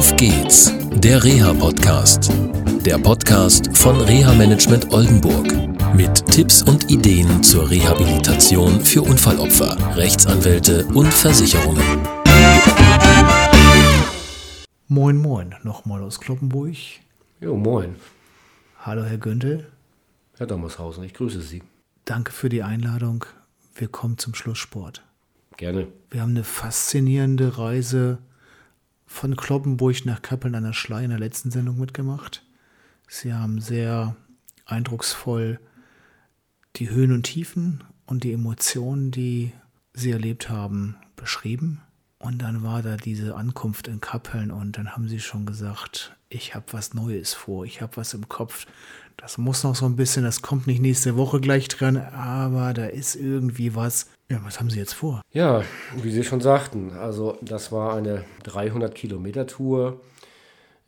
Auf geht's, der Reha-Podcast. Der Podcast von Reha-Management Oldenburg. Mit Tipps und Ideen zur Rehabilitation für Unfallopfer, Rechtsanwälte und Versicherungen. Moin, moin, nochmal aus Kloppenburg. Jo, moin. Hallo, Herr Gündel. Herr Dommershausen, ich grüße Sie. Danke für die Einladung. Wir kommen zum Schlusssport. Gerne. Wir haben eine faszinierende Reise von Kloppenburg nach Kappeln an der Schlei in der letzten Sendung mitgemacht. Sie haben sehr eindrucksvoll die Höhen und Tiefen und die Emotionen, die Sie erlebt haben, beschrieben. Und dann war da diese Ankunft in Kappeln und dann haben sie schon gesagt, ich habe was Neues vor, ich habe was im Kopf. Das muss noch so ein bisschen, das kommt nicht nächste Woche gleich dran, aber da ist irgendwie was. Ja, was haben Sie jetzt vor? Ja, wie Sie schon sagten, also das war eine 300 Kilometer Tour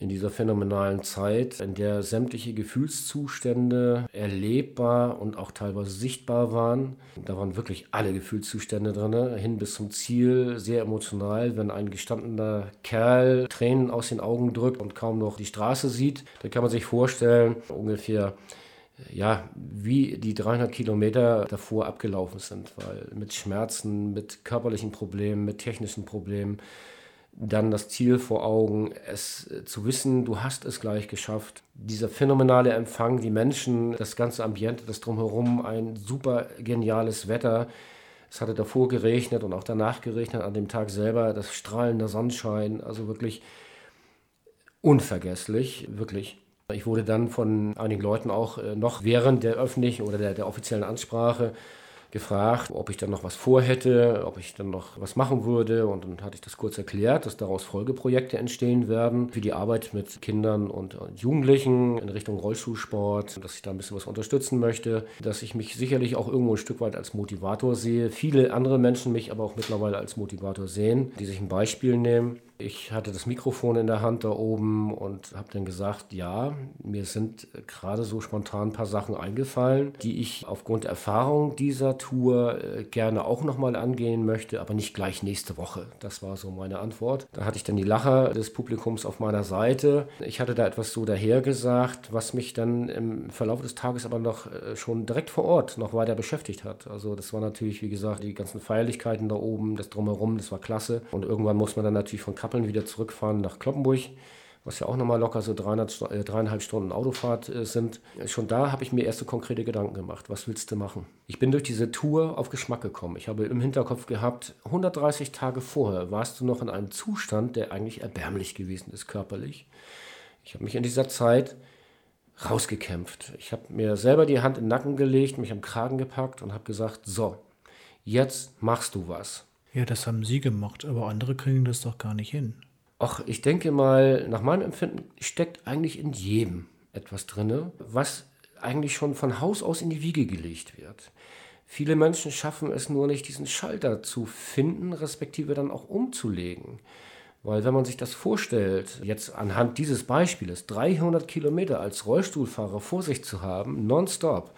in dieser phänomenalen Zeit, in der sämtliche Gefühlszustände erlebbar und auch teilweise sichtbar waren. Da waren wirklich alle Gefühlszustände drin, hin bis zum Ziel, sehr emotional. Wenn ein gestandener Kerl Tränen aus den Augen drückt und kaum noch die Straße sieht, dann kann man sich vorstellen, ungefähr ja, wie die 300 Kilometer davor abgelaufen sind, weil mit Schmerzen, mit körperlichen Problemen, mit technischen Problemen, dann das Ziel vor Augen, es äh, zu wissen, du hast es gleich geschafft. Dieser phänomenale Empfang, die Menschen, das ganze Ambiente, das drumherum, ein super geniales Wetter. Es hatte davor geregnet und auch danach geregnet, an dem Tag selber, das strahlende Sonnenschein, also wirklich unvergesslich, wirklich. Ich wurde dann von einigen Leuten auch äh, noch während der öffentlichen oder der, der offiziellen Ansprache gefragt, ob ich dann noch was vorhätte, ob ich dann noch was machen würde. Und dann hatte ich das kurz erklärt, dass daraus Folgeprojekte entstehen werden für die Arbeit mit Kindern und Jugendlichen in Richtung Rollstuhlsport, dass ich da ein bisschen was unterstützen möchte, dass ich mich sicherlich auch irgendwo ein Stück weit als Motivator sehe. Viele andere Menschen mich aber auch mittlerweile als Motivator sehen, die sich ein Beispiel nehmen. Ich hatte das Mikrofon in der Hand da oben und habe dann gesagt, ja, mir sind gerade so spontan ein paar Sachen eingefallen, die ich aufgrund der Erfahrung dieser Tour äh, gerne auch nochmal angehen möchte, aber nicht gleich nächste Woche. Das war so meine Antwort. Da hatte ich dann die Lacher des Publikums auf meiner Seite. Ich hatte da etwas so dahergesagt, was mich dann im Verlauf des Tages aber noch äh, schon direkt vor Ort noch weiter beschäftigt hat. Also das war natürlich, wie gesagt, die ganzen Feierlichkeiten da oben, das Drumherum, das war klasse. Und irgendwann muss man dann natürlich von Kappeln wieder zurückfahren nach Kloppenburg, was ja auch nochmal locker so 300, äh, dreieinhalb Stunden Autofahrt äh, sind. Schon da habe ich mir erste konkrete Gedanken gemacht. Was willst du machen? Ich bin durch diese Tour auf Geschmack gekommen. Ich habe im Hinterkopf gehabt, 130 Tage vorher warst du noch in einem Zustand, der eigentlich erbärmlich gewesen ist körperlich. Ich habe mich in dieser Zeit rausgekämpft. Ich habe mir selber die Hand in den Nacken gelegt, mich am Kragen gepackt und habe gesagt, so, jetzt machst du was. Ja, das haben Sie gemacht, aber andere kriegen das doch gar nicht hin. Ach, ich denke mal, nach meinem Empfinden steckt eigentlich in jedem etwas drin, was eigentlich schon von Haus aus in die Wiege gelegt wird. Viele Menschen schaffen es nur nicht, diesen Schalter zu finden, respektive dann auch umzulegen. Weil wenn man sich das vorstellt, jetzt anhand dieses Beispieles, 300 Kilometer als Rollstuhlfahrer vor sich zu haben, nonstop,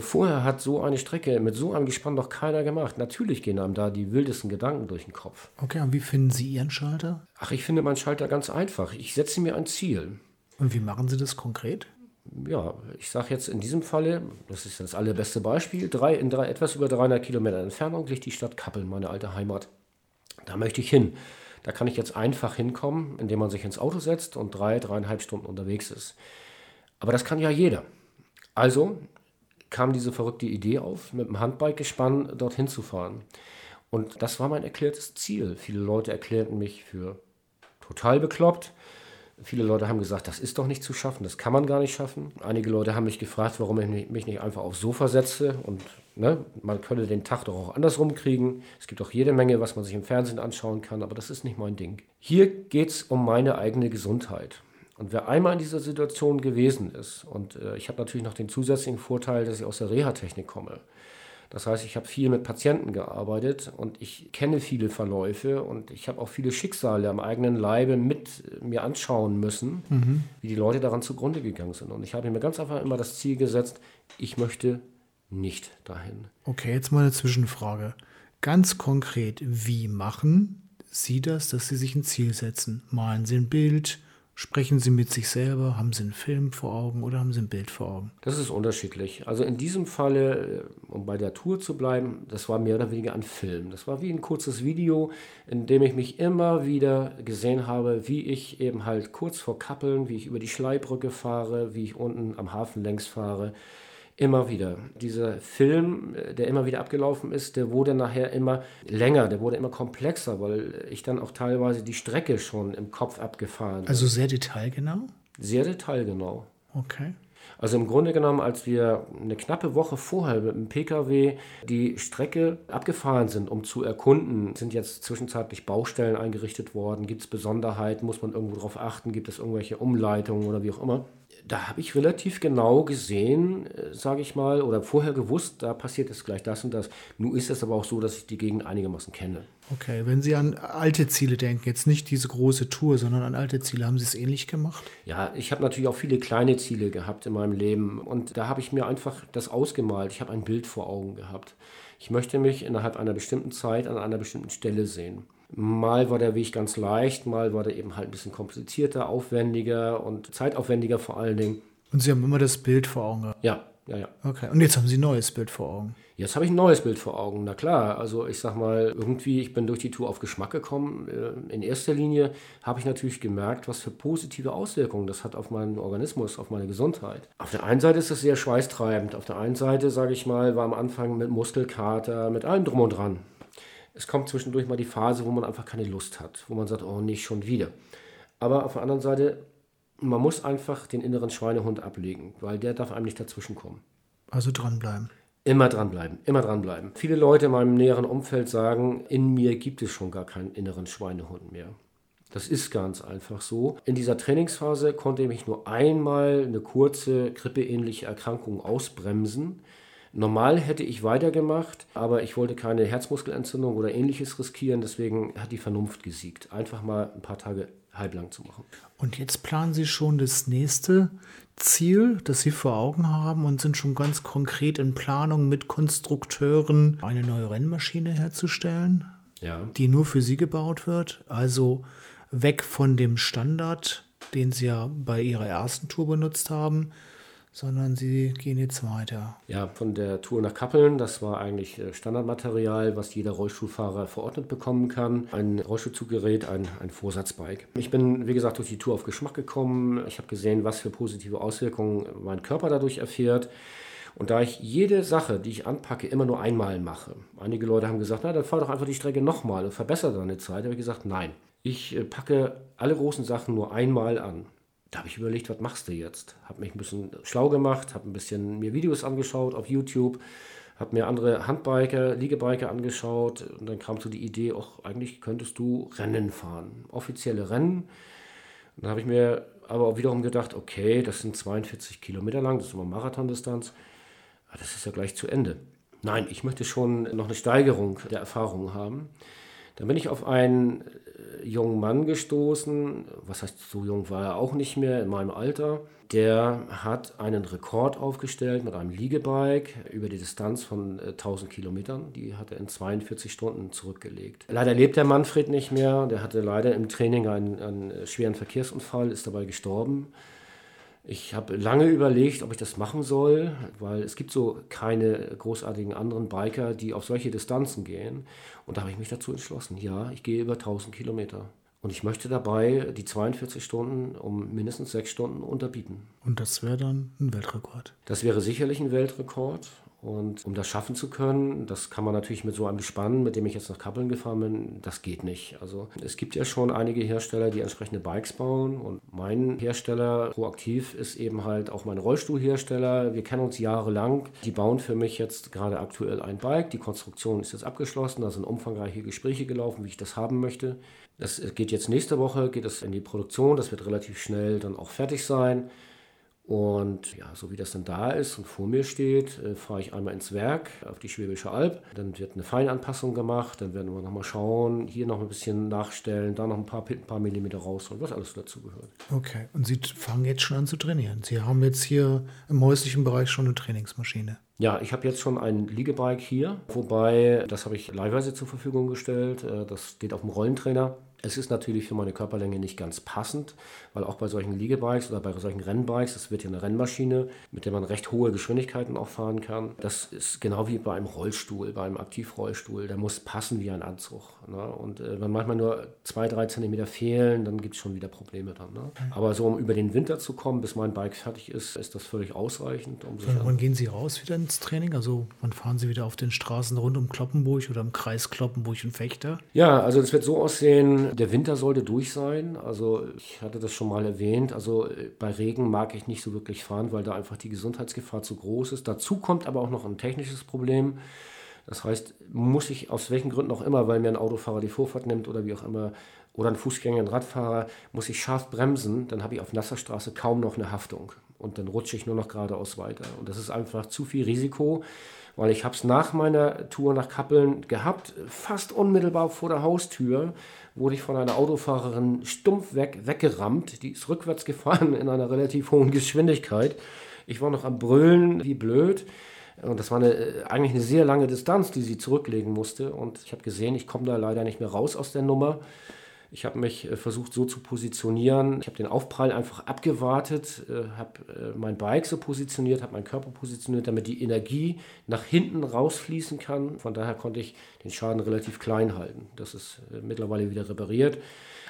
vorher hat so eine Strecke mit so einem Gespann noch keiner gemacht. Natürlich gehen einem da die wildesten Gedanken durch den Kopf. Okay, und wie finden Sie Ihren Schalter? Ach, ich finde meinen Schalter ganz einfach. Ich setze mir ein Ziel. Und wie machen Sie das konkret? Ja, ich sage jetzt in diesem Falle, das ist das allerbeste Beispiel, drei, in drei, etwas über 300 Kilometer Entfernung liegt die Stadt Kappeln, meine alte Heimat. Da möchte ich hin. Da kann ich jetzt einfach hinkommen, indem man sich ins Auto setzt und drei, dreieinhalb Stunden unterwegs ist. Aber das kann ja jeder. Also kam diese verrückte Idee auf, mit dem Handbike-Gespann dorthin zu fahren. Und das war mein erklärtes Ziel. Viele Leute erklärten mich für total bekloppt. Viele Leute haben gesagt, das ist doch nicht zu schaffen, das kann man gar nicht schaffen. Einige Leute haben mich gefragt, warum ich mich nicht einfach aufs Sofa setze und ne, man könnte den Tag doch auch andersrum kriegen. Es gibt auch jede Menge, was man sich im Fernsehen anschauen kann, aber das ist nicht mein Ding. Hier geht es um meine eigene Gesundheit. Und wer einmal in dieser Situation gewesen ist, und äh, ich habe natürlich noch den zusätzlichen Vorteil, dass ich aus der Reha-Technik komme. Das heißt, ich habe viel mit Patienten gearbeitet und ich kenne viele Verläufe und ich habe auch viele Schicksale am eigenen Leibe mit mir anschauen müssen, mhm. wie die Leute daran zugrunde gegangen sind. Und ich habe mir ganz einfach immer das Ziel gesetzt, ich möchte nicht dahin. Okay, jetzt mal eine Zwischenfrage. Ganz konkret, wie machen Sie das, dass Sie sich ein Ziel setzen? Malen Sie ein Bild, Sprechen Sie mit sich selber? Haben Sie einen Film vor Augen oder haben Sie ein Bild vor Augen? Das ist unterschiedlich. Also in diesem Falle, äh, um bei der Tour zu bleiben, das war mehr oder weniger ein Film. Das war wie ein kurzes Video, in dem ich mich immer wieder gesehen habe, wie ich eben halt kurz vor Kappeln, wie ich über die Schleibrücke fahre, wie ich unten am Hafen längs fahre, Immer wieder. Dieser Film, äh, der immer wieder abgelaufen ist, der wurde nachher immer länger, der wurde immer komplexer, weil ich dann auch teilweise die Strecke schon im Kopf abgefahren bin. Also sehr detailgenau? Sehr detailgenau. Okay. Also im Grunde genommen, als wir eine knappe Woche vorher mit dem Pkw die Strecke abgefahren sind, um zu erkunden, sind jetzt zwischenzeitlich Baustellen eingerichtet worden, gibt es Besonderheiten, muss man irgendwo darauf achten, gibt es irgendwelche Umleitungen oder wie auch immer da habe ich relativ genau gesehen, äh, sage ich mal, oder vorher gewusst, da passiert jetzt gleich das und das. Nun ist es aber auch so, dass ich die Gegend einigermaßen kenne. Okay, wenn Sie an alte Ziele denken, jetzt nicht diese große Tour, sondern an alte Ziele, haben Sie es ähnlich gemacht? Ja, ich habe natürlich auch viele kleine Ziele gehabt in meinem Leben und da habe ich mir einfach das ausgemalt. Ich habe ein Bild vor Augen gehabt. Ich möchte mich innerhalb einer bestimmten Zeit an einer bestimmten Stelle sehen. Mal war der Weg ganz leicht, mal war der eben halt ein bisschen komplizierter, aufwendiger und zeitaufwendiger vor allen Dingen. Und Sie haben immer das Bild vor Augen Ja, ja, ja. Okay, und jetzt haben Sie ein neues Bild vor Augen. Jetzt habe ich ein neues Bild vor Augen. Na klar, also ich sag mal, irgendwie, ich bin durch die Tour auf Geschmack gekommen. Äh, in erster Linie habe ich natürlich gemerkt, was für positive Auswirkungen das hat auf meinen Organismus, auf meine Gesundheit. Auf der einen Seite ist es sehr schweißtreibend. Auf der einen Seite, sage ich mal, war am Anfang mit Muskelkater, mit allem drum und dran es kommt zwischendurch mal die Phase, wo man einfach keine Lust hat, wo man sagt, oh, nicht schon wieder. Aber auf der anderen Seite, man muss einfach den inneren Schweinehund ablegen, weil der darf einem nicht dazwischenkommen. Also dranbleiben. Immer dranbleiben, immer dranbleiben. Viele Leute in meinem näheren Umfeld sagen, in mir gibt es schon gar keinen inneren Schweinehund mehr. Das ist ganz einfach so. In dieser Trainingsphase konnte ich mich nur einmal eine kurze grippeähnliche Erkrankung ausbremsen. Normal hätte ich weitergemacht, aber ich wollte keine Herzmuskelentzündung oder ähnliches riskieren, deswegen hat die Vernunft gesiegt. Einfach mal ein paar Tage halblang zu machen. Und jetzt planen Sie schon das nächste Ziel, das Sie vor Augen haben und sind schon ganz konkret in Planung mit Konstrukteuren, eine neue Rennmaschine herzustellen, ja. die nur für Sie gebaut wird. Also weg von dem Standard, den Sie ja bei Ihrer ersten Tour benutzt haben, sondern sie gehen jetzt weiter. Ja, von der Tour nach Kappeln, das war eigentlich äh, Standardmaterial, was jeder Rollstuhlfahrer verordnet bekommen kann. Ein Rollstuhlzuggerät, ein, ein Vorsatzbike. Ich bin, wie gesagt, durch die Tour auf Geschmack gekommen. Ich habe gesehen, was für positive Auswirkungen mein Körper dadurch erfährt. Und da ich jede Sache, die ich anpacke, immer nur einmal mache. Einige Leute haben gesagt, na, dann fahr doch einfach die Strecke nochmal und verbessere deine Zeit. Da habe ich gesagt, nein. Ich äh, packe alle großen Sachen nur einmal an da habe ich überlegt, was machst du jetzt? Habe mich ein bisschen schlau gemacht, habe ein bisschen mir Videos angeschaut auf YouTube, habe mir andere Handbiker, Liegebiker angeschaut und dann kam so die Idee, auch eigentlich könntest du Rennen fahren, offizielle Rennen. Dann habe ich mir aber auch wiederum gedacht, okay, das sind 42 Kilometer lang, das ist immer Marathondistanz, ah, das ist ja gleich zu Ende. Nein, ich möchte schon noch eine Steigerung der Erfahrung haben. Dann bin ich auf einen jungen Mann gestoßen, was heißt, so jung war er auch nicht mehr, in meinem Alter. Der hat einen Rekord aufgestellt mit einem Liegebike über die Distanz von 1000 äh, Kilometern. Die hat er in 42 Stunden zurückgelegt. Leider lebt der Manfred nicht mehr. Der hatte leider im Training einen, einen schweren Verkehrsunfall, ist dabei gestorben. Ich habe lange überlegt, ob ich das machen soll, weil es gibt so keine großartigen anderen Biker, die auf solche Distanzen gehen. Und da habe ich mich dazu entschlossen, ja, ich gehe über 1000 Kilometer. Und ich möchte dabei die 42 Stunden um mindestens sechs Stunden unterbieten. Und das wäre dann ein Weltrekord? Das wäre sicherlich ein Weltrekord. Und um das schaffen zu können, das kann man natürlich mit so einem Gespann, mit dem ich jetzt nach Kappeln gefahren bin, das geht nicht. Also es gibt ja schon einige Hersteller, die entsprechende Bikes bauen. Und mein Hersteller, Proaktiv, ist eben halt auch mein Rollstuhlhersteller. Wir kennen uns jahrelang. Die bauen für mich jetzt gerade aktuell ein Bike. Die Konstruktion ist jetzt abgeschlossen. Da sind umfangreiche Gespräche gelaufen, wie ich das haben möchte. Das geht jetzt nächste Woche, geht es in die Produktion. Das wird relativ schnell dann auch fertig sein. Und ja, so wie das dann da ist und vor mir steht, äh, fahre ich einmal ins Werk auf die Schwäbische Alb. Dann wird eine Feinanpassung gemacht. Dann werden wir nochmal schauen, hier noch ein bisschen nachstellen, da noch ein paar, ein paar Millimeter raus und was alles dazu gehört. Okay, und Sie fangen jetzt schon an zu trainieren. Sie haben jetzt hier im häuslichen Bereich schon eine Trainingsmaschine. Ja, ich habe jetzt schon ein Liegebike hier, wobei das habe ich leihweise zur Verfügung gestellt. Äh, das geht auf dem Rollentrainer. Es ist natürlich für meine Körperlänge nicht ganz passend, weil auch bei solchen Liegebikes oder bei solchen Rennbikes, das wird ja eine Rennmaschine, mit der man recht hohe Geschwindigkeiten auch fahren kann. Das ist genau wie bei einem Rollstuhl, bei einem Aktivrollstuhl. Der muss passen wie ein Anzug. Ne? Und äh, wenn manchmal nur zwei, drei Zentimeter fehlen, dann gibt es schon wieder Probleme dann. Ne? Mhm. Aber so um über den Winter zu kommen, bis mein Bike fertig ist, ist das völlig ausreichend. Um wann, wann gehen Sie raus wieder ins Training? Also wann fahren Sie wieder auf den Straßen rund um Kloppenburg oder im Kreis Kloppenburg und Fechter? Ja, also es wird so aussehen, der Winter sollte durch sein. Also ich hatte das schon mal erwähnt. Also äh, bei Regen mag ich nicht so wirklich fahren, weil da einfach die Gesundheitsgefahr zu groß ist. Dazu kommt aber auch noch ein technisches Problem. Das heißt, muss ich aus welchen Gründen auch immer, weil mir ein Autofahrer die Vorfahrt nimmt oder wie auch immer, oder ein Fußgänger, ein Radfahrer, muss ich scharf bremsen, dann habe ich auf nasser Straße kaum noch eine Haftung. Und dann rutsche ich nur noch geradeaus weiter. Und das ist einfach zu viel Risiko weil ich habe es nach meiner Tour nach Kappeln gehabt, fast unmittelbar vor der Haustür wurde ich von einer Autofahrerin stumpf weg, weggerammt. Die ist rückwärts gefahren in einer relativ hohen Geschwindigkeit. Ich war noch am Brüllen, wie blöd. Und das war eine, eigentlich eine sehr lange Distanz, die sie zurücklegen musste. Und ich habe gesehen, ich komme da leider nicht mehr raus aus der Nummer. Ich habe mich äh, versucht so zu positionieren. Ich habe den Aufprall einfach abgewartet, äh, habe äh, mein Bike so positioniert, habe meinen Körper positioniert, damit die Energie nach hinten rausfließen kann. Von daher konnte ich den Schaden relativ klein halten. Das ist mittlerweile wieder repariert.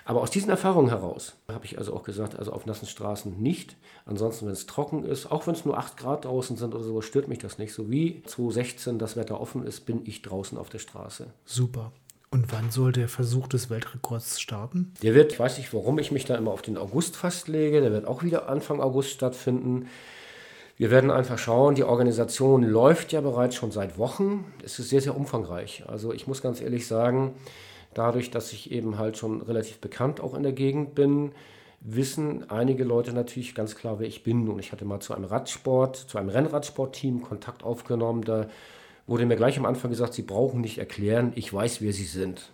Aber aus diesen Erfahrungen heraus habe ich also auch gesagt, also auf nassen Straßen nicht. Ansonsten, wenn es trocken ist, auch wenn es nur 8 Grad draußen sind oder so, stört mich das nicht. So wie 2016 das Wetter offen ist, bin ich draußen auf der Straße. Super. Und wann soll der Versuch des Weltrekords starten? Der wird, ich weiß nicht, warum ich mich da immer auf den August festlege, der wird auch wieder Anfang August stattfinden. Wir werden einfach schauen, die Organisation läuft ja bereits schon seit Wochen. Es ist sehr, sehr umfangreich. Also ich muss ganz ehrlich sagen, dadurch, dass ich eben halt schon relativ bekannt auch in der Gegend bin, wissen einige Leute natürlich ganz klar, wer ich bin. Und ich hatte mal zu einem Radsport, zu einem Rennradsportteam Kontakt aufgenommen. Da wurde mir gleich am Anfang gesagt, Sie brauchen nicht erklären, ich weiß, wer Sie sind.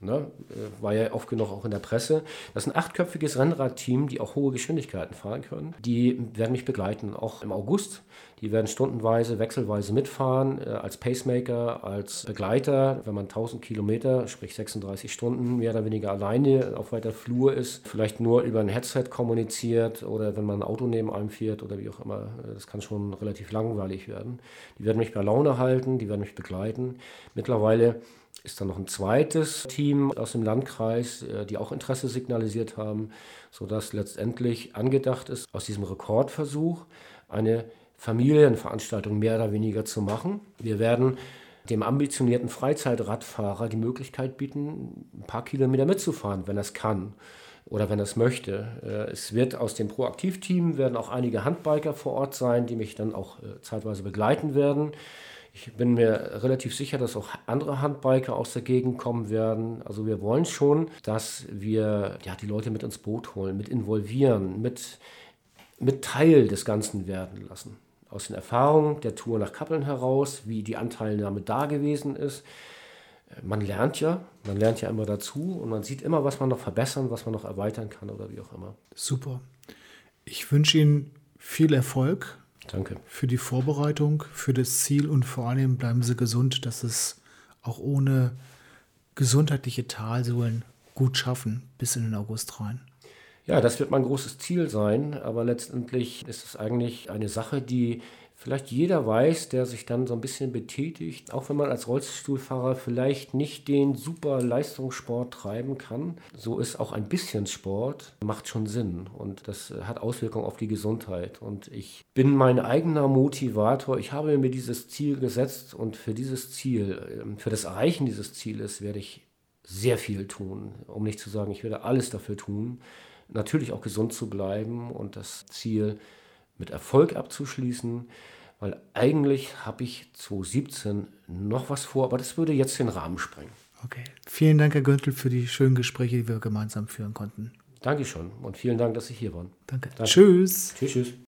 Ne? Äh, war ja oft genug auch in der Presse. Das ist ein achtköpfiges Rennradteam, die auch hohe Geschwindigkeiten fahren können. Die werden mich begleiten, auch im August. Die werden stundenweise, wechselweise mitfahren, äh, als Pacemaker, als Begleiter. Wenn man 1000 Kilometer, sprich 36 Stunden, mehr oder weniger alleine auf weiter Flur ist, vielleicht nur über ein Headset kommuniziert oder wenn man ein Auto neben einem fährt oder wie auch immer. Äh, das kann schon relativ langweilig werden. Die werden mich bei Laune halten, die werden mich begleiten. Mittlerweile ist dann noch ein zweites Team aus dem Landkreis, äh, die auch Interesse signalisiert haben, sodass letztendlich angedacht ist, aus diesem Rekordversuch eine Familienveranstaltung mehr oder weniger zu machen. Wir werden dem ambitionierten Freizeitradfahrer die Möglichkeit bieten, ein paar Kilometer mitzufahren, wenn er es kann oder wenn er es möchte. Äh, es wird aus dem Proaktivteam werden auch einige Handbiker vor Ort sein, die mich dann auch äh, zeitweise begleiten werden. Ich bin mir relativ sicher, dass auch andere Handbiker aus der Gegend kommen werden. Also wir wollen schon, dass wir ja, die Leute mit ins Boot holen, mit involvieren, mit, mit Teil des Ganzen werden lassen. Aus den Erfahrungen der Tour nach Kappeln heraus, wie die Anteilnahme da gewesen ist. Man lernt ja, man lernt ja immer dazu und man sieht immer, was man noch verbessern, was man noch erweitern kann oder wie auch immer. Super. Ich wünsche Ihnen viel Erfolg Danke. Für die Vorbereitung, für das Ziel und vor allem bleiben Sie gesund, dass es auch ohne gesundheitliche Talsohlen gut schaffen bis in den August rein. Ja, das wird mein großes Ziel sein, aber letztendlich ist es eigentlich eine Sache, die vielleicht jeder weiß, der sich dann so ein bisschen betätigt, auch wenn man als Rollstuhlfahrer vielleicht nicht den super Leistungssport treiben kann, so ist auch ein bisschen Sport, macht schon Sinn und das hat Auswirkungen auf die Gesundheit. Und ich bin mein eigener Motivator. Ich habe mir dieses Ziel gesetzt und für dieses Ziel, ähm, für das Erreichen dieses Zieles werde ich sehr viel tun, um nicht zu sagen, ich werde alles dafür tun, natürlich auch gesund zu bleiben und das Ziel mit Erfolg abzuschließen, weil eigentlich habe ich 2017 noch was vor, aber das würde jetzt den Rahmen sprengen. Okay. Vielen Dank, Herr Göntel, für die schönen Gespräche, die wir gemeinsam führen konnten. Danke schon und vielen Dank, dass Sie hier waren. Danke. Danke. Tschüss. Tschüss, tschüss.